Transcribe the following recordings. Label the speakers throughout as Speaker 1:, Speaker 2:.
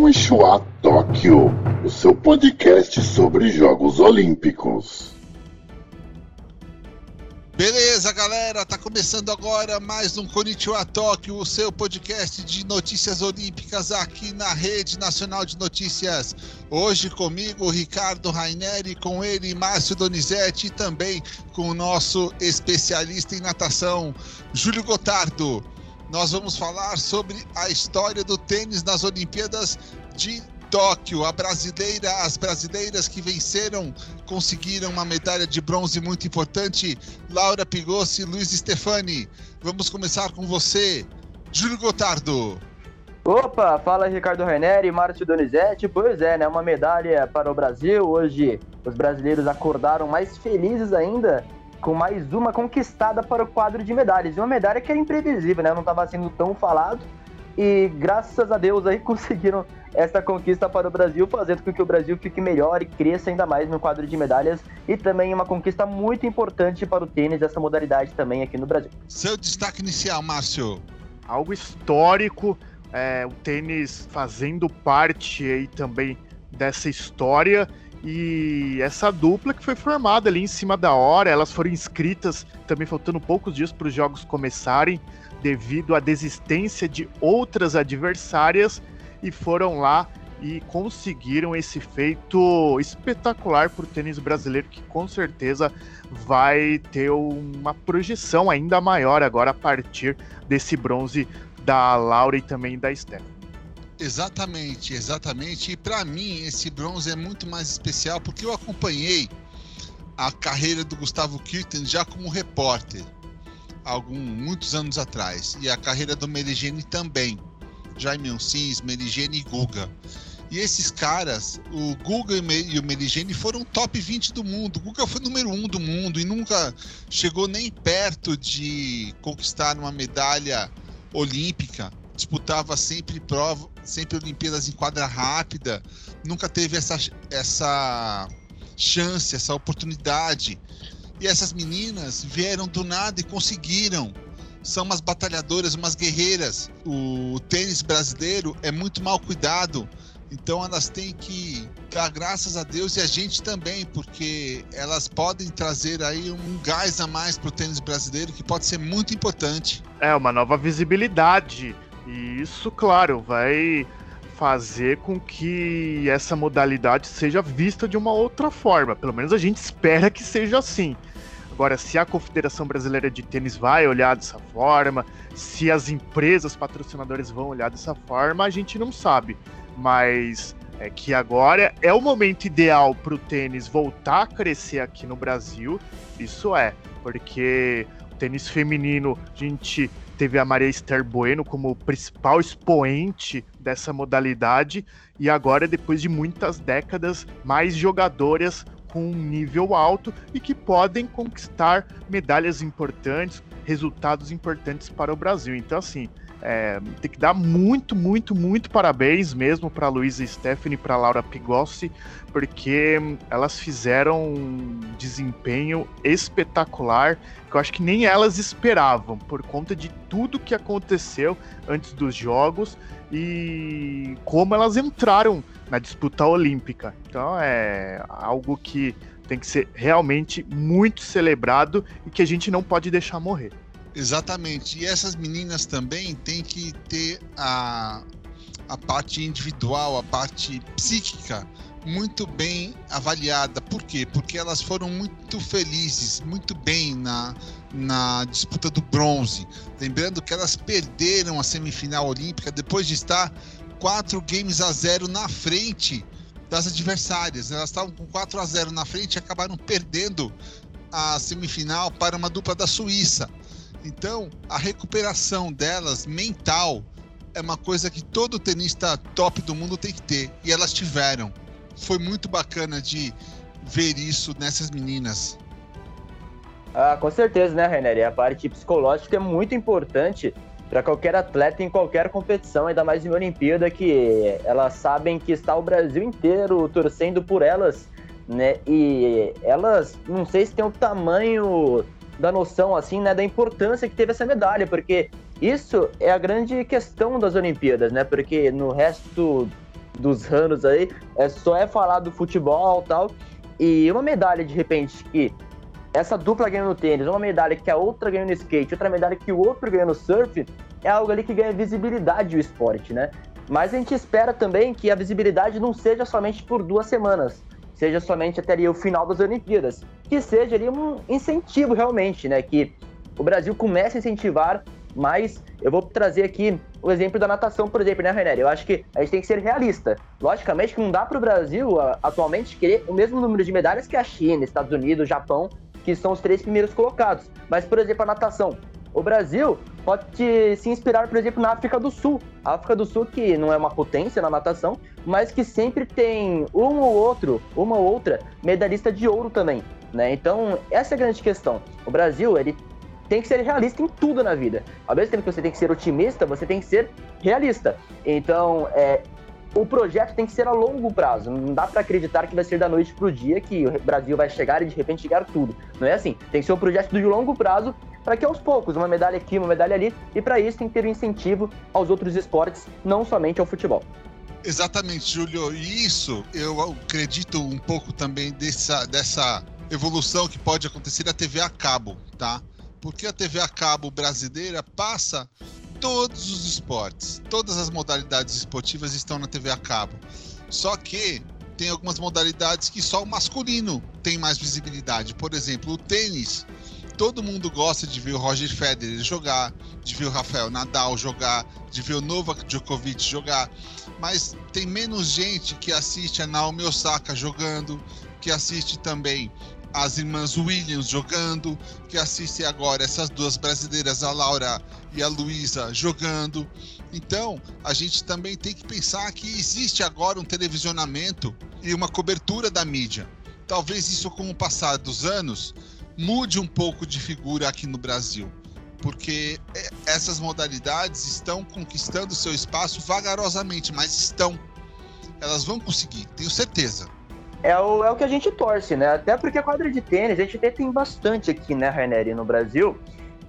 Speaker 1: Konnichiwa Tóquio, o seu podcast sobre Jogos Olímpicos.
Speaker 2: Beleza, galera, tá começando agora mais um Konnichiwa Tóquio, o seu podcast de notícias olímpicas aqui na Rede Nacional de Notícias. Hoje comigo, Ricardo Raineri, com ele, Márcio Donizete e também com o nosso especialista em natação, Júlio Gotardo nós vamos falar sobre a história do tênis nas Olimpíadas de Tóquio. A brasileira, as brasileiras que venceram conseguiram uma medalha de bronze muito importante. Laura Pigossi e Luiz Stefani. Vamos começar com você, Júlio Gotardo.
Speaker 3: Opa, fala Ricardo Raineri, Márcio Donizete. Pois é, né? Uma medalha para o Brasil. Hoje os brasileiros acordaram mais felizes ainda com mais uma conquistada para o quadro de medalhas. E uma medalha que era imprevisível, né? Não estava sendo tão falado. E graças a Deus aí conseguiram essa conquista para o Brasil, fazendo com que o Brasil fique melhor e cresça ainda mais no quadro de medalhas. E também uma conquista muito importante para o tênis, essa modalidade também aqui no Brasil.
Speaker 2: Seu destaque inicial, Márcio.
Speaker 4: Algo histórico, é, o tênis fazendo parte aí também dessa história e essa dupla que foi formada ali em cima da hora, elas foram inscritas também faltando poucos dias para os jogos começarem, devido à desistência de outras adversárias, e foram lá e conseguiram esse feito espetacular para o tênis brasileiro, que com certeza vai ter uma projeção ainda maior agora a partir desse bronze da Laura e também da Stephanie.
Speaker 2: Exatamente, exatamente. E para mim esse bronze é muito mais especial porque eu acompanhei a carreira do Gustavo Kirten já como repórter, algum muitos anos atrás, e a carreira do Merigene também. Jaime Oncins, Merigene e Guga. E esses caras, o Guga e o Merigene foram top 20 do mundo. O Guga foi número 1 do mundo e nunca chegou nem perto de conquistar uma medalha olímpica disputava sempre prova, sempre Olimpíadas em quadra rápida, nunca teve essa, essa chance, essa oportunidade. E essas meninas vieram do nada e conseguiram. São umas batalhadoras, umas guerreiras. O tênis brasileiro é muito mal cuidado. Então elas têm que dar graças a Deus e a gente também, porque elas podem trazer aí um gás a mais para o tênis brasileiro que pode ser muito importante.
Speaker 4: É, uma nova visibilidade e isso, claro, vai fazer com que essa modalidade seja vista de uma outra forma. Pelo menos a gente espera que seja assim. Agora, se a Confederação Brasileira de Tênis vai olhar dessa forma, se as empresas patrocinadoras vão olhar dessa forma, a gente não sabe. Mas é que agora é o momento ideal para o tênis voltar a crescer aqui no Brasil. Isso é, porque tênis feminino, a gente teve a Maria Esther Bueno como principal expoente dessa modalidade e agora, depois de muitas décadas, mais jogadoras com um nível alto e que podem conquistar medalhas importantes, resultados importantes para o Brasil. Então, assim, é, tem que dar muito, muito, muito parabéns mesmo para Luísa Stephanie e para Laura Pigossi, porque elas fizeram um desempenho espetacular que eu acho que nem elas esperavam, por conta de tudo que aconteceu antes dos jogos e como elas entraram na disputa olímpica. Então é algo que tem que ser realmente muito celebrado e que a gente não pode deixar morrer.
Speaker 2: Exatamente. E essas meninas também têm que ter a, a parte individual, a parte psíquica muito bem avaliada. Por quê? Porque elas foram muito felizes, muito bem na, na disputa do bronze. Lembrando que elas perderam a semifinal olímpica depois de estar 4 games a 0 na frente das adversárias. Elas estavam com 4 a 0 na frente e acabaram perdendo a semifinal para uma dupla da Suíça. Então, a recuperação delas mental é uma coisa que todo tenista top do mundo tem que ter. E elas tiveram. Foi muito bacana de ver isso nessas meninas.
Speaker 3: Ah, com certeza, né, Renner? A parte psicológica é muito importante para qualquer atleta em qualquer competição, ainda mais em Olimpíada, que elas sabem que está o Brasil inteiro torcendo por elas, né? E elas, não sei se tem o tamanho da noção, assim, né, da importância que teve essa medalha, porque isso é a grande questão das Olimpíadas, né? Porque no resto dos anos aí, é, só é falar do futebol tal. E uma medalha, de repente, que essa dupla ganha no tênis, uma medalha que a outra ganha no skate, outra medalha que o outro ganha no surf, é algo ali que ganha visibilidade o esporte, né? Mas a gente espera também que a visibilidade não seja somente por duas semanas, seja somente até ali o final das Olimpíadas, que seja ali um incentivo realmente, né? Que o Brasil comece a incentivar mais. Eu vou trazer aqui o exemplo da natação, por exemplo, né, René? Eu acho que a gente tem que ser realista. Logicamente que não dá para o Brasil atualmente querer o mesmo número de medalhas que a China, Estados Unidos, Japão, que são os três primeiros colocados. Mas, por exemplo, a natação. O Brasil pode se inspirar, por exemplo, na África do Sul. A África do Sul, que não é uma potência na natação, mas que sempre tem um ou outro, uma ou outra medalhista de ouro também. Né? Então, essa é a grande questão. O Brasil, ele tem que ser realista em tudo na vida. Ao mesmo tempo que você tem que ser otimista, você tem que ser realista. Então, é, o projeto tem que ser a longo prazo. Não dá para acreditar que vai ser da noite pro dia que o Brasil vai chegar e de repente chegar tudo. Não é assim. Tem que ser um projeto de longo prazo para que aos poucos, uma medalha aqui, uma medalha ali, e para isso tem que ter um incentivo aos outros esportes, não somente ao futebol.
Speaker 2: Exatamente, Júlio. E isso eu acredito um pouco também dessa, dessa evolução que pode acontecer na TV a cabo, tá? Porque a TV a cabo brasileira passa todos os esportes, todas as modalidades esportivas estão na TV a cabo. Só que tem algumas modalidades que só o masculino tem mais visibilidade. Por exemplo, o tênis. Todo mundo gosta de ver o Roger Federer jogar, de ver o Rafael Nadal jogar, de ver o Novak Djokovic jogar, mas tem menos gente que assiste a Naomi Osaka jogando, que assiste também as irmãs Williams jogando, que assistem agora essas duas brasileiras, a Laura e a Luísa, jogando. Então, a gente também tem que pensar que existe agora um televisionamento e uma cobertura da mídia. Talvez isso, com o passar dos anos, mude um pouco de figura aqui no Brasil, porque é, essas modalidades estão conquistando seu espaço vagarosamente, mas estão. Elas vão conseguir, tenho certeza
Speaker 3: é o, é o que a gente torce, né? Até porque a quadra de tênis, a gente até tem bastante aqui, né, Raineri, no Brasil.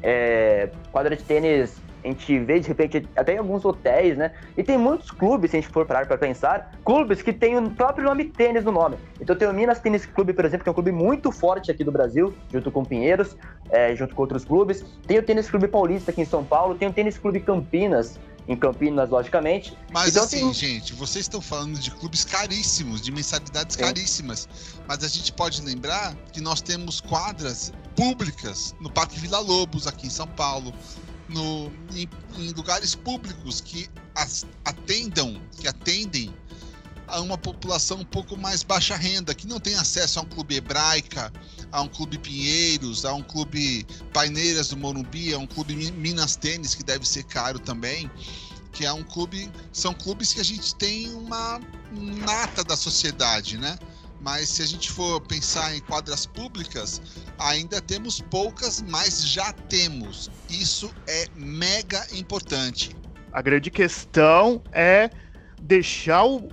Speaker 3: É, quadra de tênis, a gente vê de repente até em alguns hotéis, né? E tem muitos clubes, se a gente for parar para pensar, clubes que tem o próprio nome tênis no nome. Então tem o Minas Tênis Clube, por exemplo, que é um clube muito forte aqui do Brasil, junto com Pinheiros, é, junto com outros clubes. Tem o Tênis Clube Paulista aqui em São Paulo, tem o Tênis Clube Campinas, em Campinas, logicamente.
Speaker 2: Mas então, assim, tem... gente, vocês estão falando de clubes caríssimos, de mensalidades Sim. caríssimas. Mas a gente pode lembrar que nós temos quadras públicas no Parque Vila Lobos, aqui em São Paulo, no, em, em lugares públicos que atendam, que atendem a uma população um pouco mais baixa renda, que não tem acesso a um clube hebraica, a um clube Pinheiros, a um clube Paineiras do Morumbi, a um clube Minas Tênis, que deve ser caro também, que é um clube, são clubes que a gente tem uma nata da sociedade, né? Mas se a gente for pensar em quadras públicas, ainda temos poucas, mas já temos. Isso é mega importante.
Speaker 4: A grande questão é deixar o,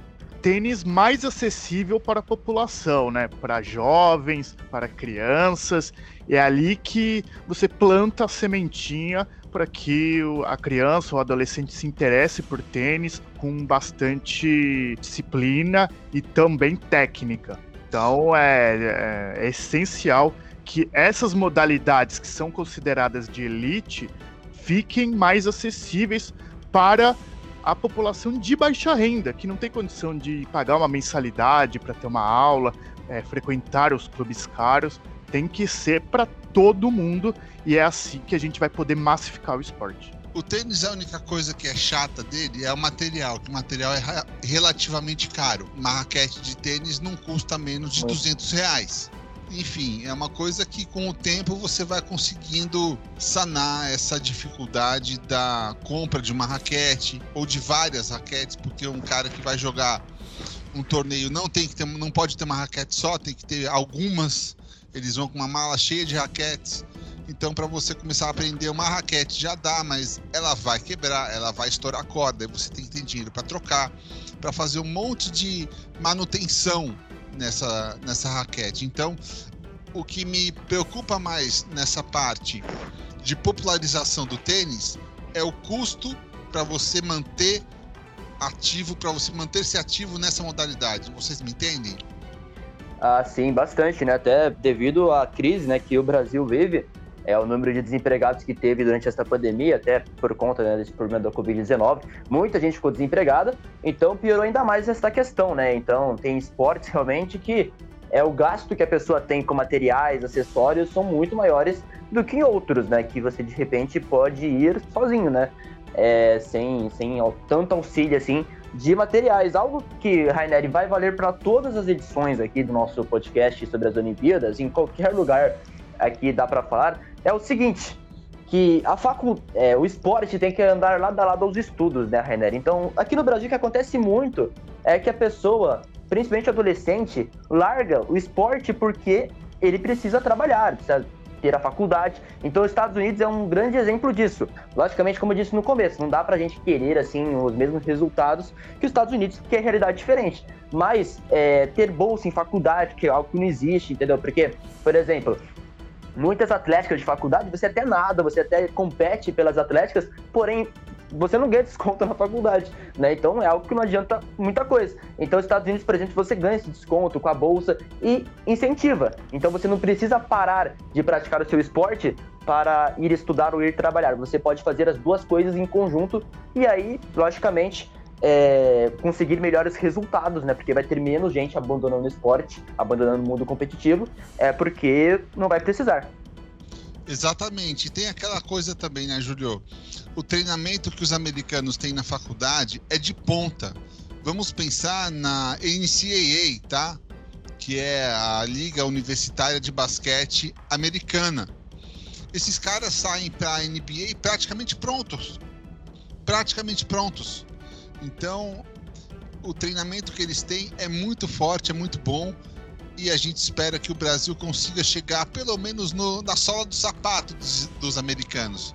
Speaker 4: tênis mais acessível para a população, né? Para jovens, para crianças. É ali que você planta a sementinha para que a criança ou adolescente se interesse por tênis com bastante disciplina e também técnica. Então é, é, é essencial que essas modalidades que são consideradas de elite fiquem mais acessíveis para a população de baixa renda, que não tem condição de pagar uma mensalidade para ter uma aula, é, frequentar os clubes caros, tem que ser para todo mundo e é assim que a gente vai poder massificar o esporte.
Speaker 2: O tênis, a única coisa que é chata dele é o material, que o material é relativamente caro. Uma raquete de tênis não custa menos de 200 reais enfim, é uma coisa que com o tempo você vai conseguindo sanar essa dificuldade da compra de uma raquete ou de várias raquetes, porque um cara que vai jogar um torneio não tem que ter, não pode ter uma raquete só, tem que ter algumas. Eles vão com uma mala cheia de raquetes. Então, para você começar a aprender uma raquete já dá, mas ela vai quebrar, ela vai estourar a corda, e você tem que ter dinheiro para trocar, para fazer um monte de manutenção nessa, nessa raquete. Então, o que me preocupa mais nessa parte de popularização do tênis é o custo para você manter ativo para você manter-se ativo nessa modalidade. Vocês me entendem?
Speaker 3: Ah, sim, bastante, né? Até devido à crise, né, que o Brasil vive, é o número de desempregados que teve durante essa pandemia, até por conta né, desse problema da Covid-19, muita gente ficou desempregada, então piorou ainda mais essa questão, né? Então tem esportes realmente que é o gasto que a pessoa tem com materiais, acessórios são muito maiores do que em outros, né? Que você de repente pode ir sozinho, né? É, sem, sem tanto auxílio assim de materiais. Algo que, Raineri, vai valer para todas as edições aqui do nosso podcast sobre as Olimpíadas, em qualquer lugar aqui dá para falar, é o seguinte, que a facul... É, o esporte tem que andar lado a lado aos estudos, né, Rainer? Então, aqui no Brasil o que acontece muito é que a pessoa, principalmente adolescente, larga o esporte porque ele precisa trabalhar, precisa ter a faculdade. Então, os Estados Unidos é um grande exemplo disso. Logicamente, como eu disse no começo, não dá pra gente querer, assim, os mesmos resultados que os Estados Unidos, que é realidade diferente. Mas, é, ter bolsa em faculdade, que é algo que não existe, entendeu? Porque, por exemplo, muitas atléticas de faculdade, você até nada, você até compete pelas atléticas, porém você não ganha desconto na faculdade, né? Então é algo que não adianta muita coisa. Então, Estados Unidos, por exemplo, você ganha esse desconto com a bolsa e incentiva. Então você não precisa parar de praticar o seu esporte para ir estudar ou ir trabalhar. Você pode fazer as duas coisas em conjunto e aí, logicamente, é, conseguir melhores resultados, né? Porque vai ter menos gente abandonando o esporte, abandonando o mundo competitivo, é porque não vai precisar.
Speaker 2: Exatamente. E tem aquela coisa também, né, Julio? O treinamento que os americanos têm na faculdade é de ponta. Vamos pensar na NCAA, tá? Que é a Liga Universitária de Basquete Americana. Esses caras saem para a NBA praticamente prontos. Praticamente prontos. Então, o treinamento que eles têm é muito forte, é muito bom e a gente espera que o Brasil consiga chegar pelo menos no, na sola do sapato dos, dos americanos.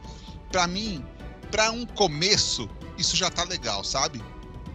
Speaker 2: Para mim, para um começo, isso já tá legal, sabe?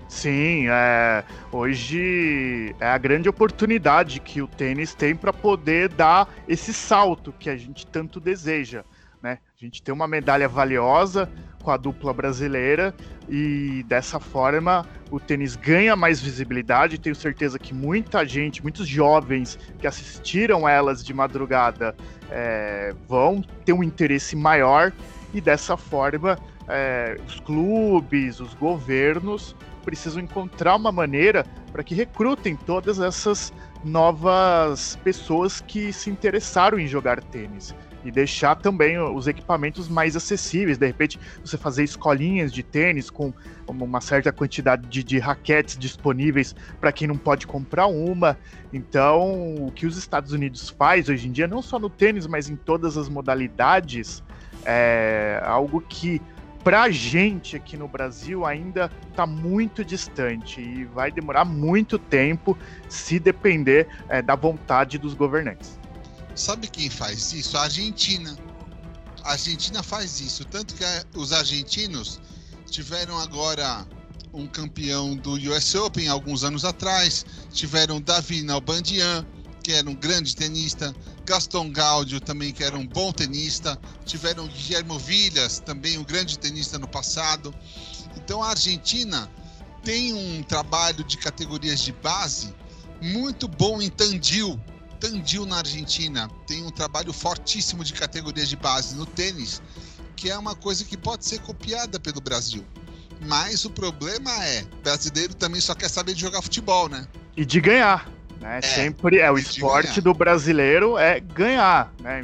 Speaker 4: Sim, é, hoje é a grande oportunidade que o tênis tem para poder dar esse salto que a gente tanto deseja. Né? A gente tem uma medalha valiosa com a dupla brasileira e dessa forma o tênis ganha mais visibilidade. Tenho certeza que muita gente, muitos jovens que assistiram elas de madrugada é, vão ter um interesse maior e dessa forma é, os clubes, os governos precisam encontrar uma maneira para que recrutem todas essas novas pessoas que se interessaram em jogar tênis e deixar também os equipamentos mais acessíveis. De repente, você fazer escolinhas de tênis com uma certa quantidade de, de raquetes disponíveis para quem não pode comprar uma. Então, o que os Estados Unidos faz hoje em dia, não só no tênis, mas em todas as modalidades, é algo que para a gente aqui no Brasil ainda está muito distante e vai demorar muito tempo se depender é, da vontade dos governantes.
Speaker 2: Sabe quem faz isso? A Argentina. A Argentina faz isso. Tanto que os argentinos tiveram agora um campeão do US Open alguns anos atrás. Tiveram Davi Nalbandian, que era um grande tenista. Gaston Gaudio também, que era um bom tenista. Tiveram Guillermo Villas, também um grande tenista no passado. Então a Argentina tem um trabalho de categorias de base muito bom em Tandil, Tandil, na Argentina, tem um trabalho fortíssimo de categorias de base no tênis, que é uma coisa que pode ser copiada pelo Brasil. Mas o problema é, brasileiro também só quer saber de jogar futebol, né?
Speaker 4: E de ganhar. Né? É, Sempre é o esporte do brasileiro é ganhar. Né?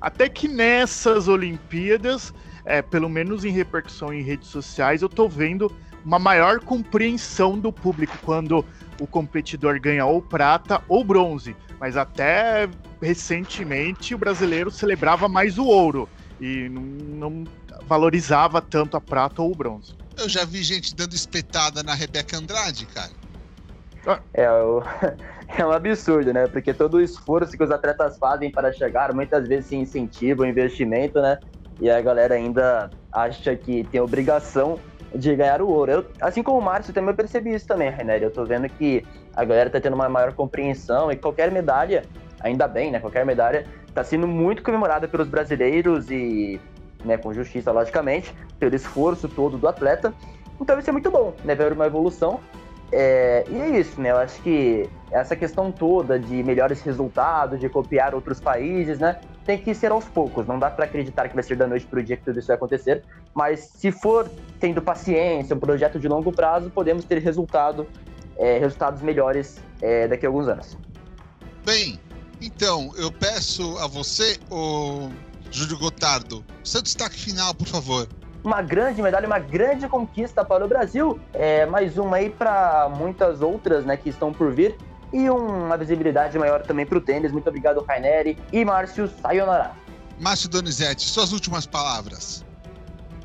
Speaker 4: Até que nessas Olimpíadas, é, pelo menos em repercussão em redes sociais, eu tô vendo uma maior compreensão do público quando o competidor ganha ou prata ou bronze. Mas até recentemente o brasileiro celebrava mais o ouro e não, não valorizava tanto a prata ou o bronze.
Speaker 2: Eu já vi gente dando espetada na Rebeca Andrade, cara.
Speaker 3: É, o... é um absurdo, né? Porque todo o esforço que os atletas fazem para chegar, muitas vezes se incentiva o investimento, né? E a galera ainda acha que tem obrigação de ganhar o ouro. Eu, assim como o Márcio, também eu percebi isso também, René. Eu tô vendo que a galera tá tendo uma maior compreensão e qualquer medalha, ainda bem, né? Qualquer medalha tá sendo muito comemorada pelos brasileiros e, né, com justiça, logicamente, pelo esforço todo do atleta. Então isso é muito bom, né? Ver uma evolução. É, e é isso, né? Eu acho que essa questão toda de melhores resultados, de copiar outros países, né? Tem que ser aos poucos. Não dá para acreditar que vai ser da noite para o dia que tudo isso vai acontecer. Mas se for tendo paciência, um projeto de longo prazo, podemos ter resultado, é, resultados melhores é, daqui a alguns anos.
Speaker 2: Bem, então eu peço a você, o Júlio Gotardo, seu destaque final, por favor
Speaker 3: uma grande medalha, uma grande conquista para o Brasil. É, mais uma aí para muitas outras né, que estão por vir. E uma visibilidade maior também para o tênis. Muito obrigado, Raineri e Márcio Sayonara.
Speaker 2: Márcio Donizete, suas últimas palavras.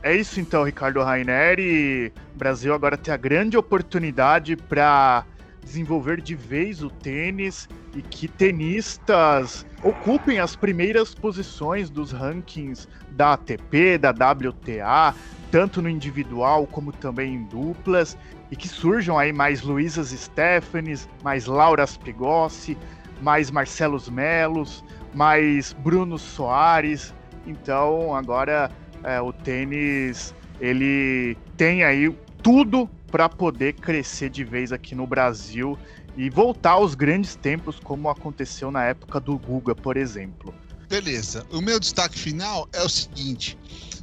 Speaker 4: É isso então, Ricardo Raineri. O Brasil agora tem a grande oportunidade para desenvolver de vez o tênis e que tenistas ocupem as primeiras posições dos rankings da ATP, da WTA, tanto no individual como também em duplas, e que surjam aí mais Luísas Stefanes, mais Lauras Pigossi, mais Marcelos Melos, mais Bruno Soares. Então agora é, o tênis ele tem aí tudo para poder crescer de vez aqui no Brasil e voltar aos grandes tempos, como aconteceu na época do Guga, por exemplo.
Speaker 2: Beleza. O meu destaque final é o seguinte: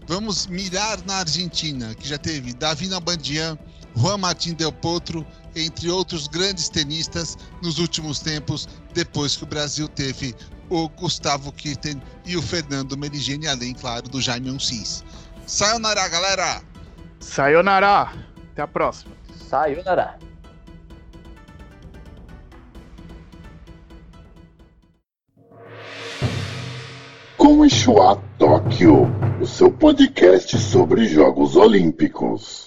Speaker 2: vamos mirar na Argentina, que já teve Davi Nabandian, Juan Martín Del Potro, entre outros grandes tenistas nos últimos tempos, depois que o Brasil teve o Gustavo Kirten e o Fernando Meligeni, além, claro, do Jaime Uncis. Sayonara, galera!
Speaker 4: Sayonara! Até a próxima.
Speaker 3: Sayonara!
Speaker 1: com Ishua Tóquio, o seu podcast sobre Jogos Olímpicos.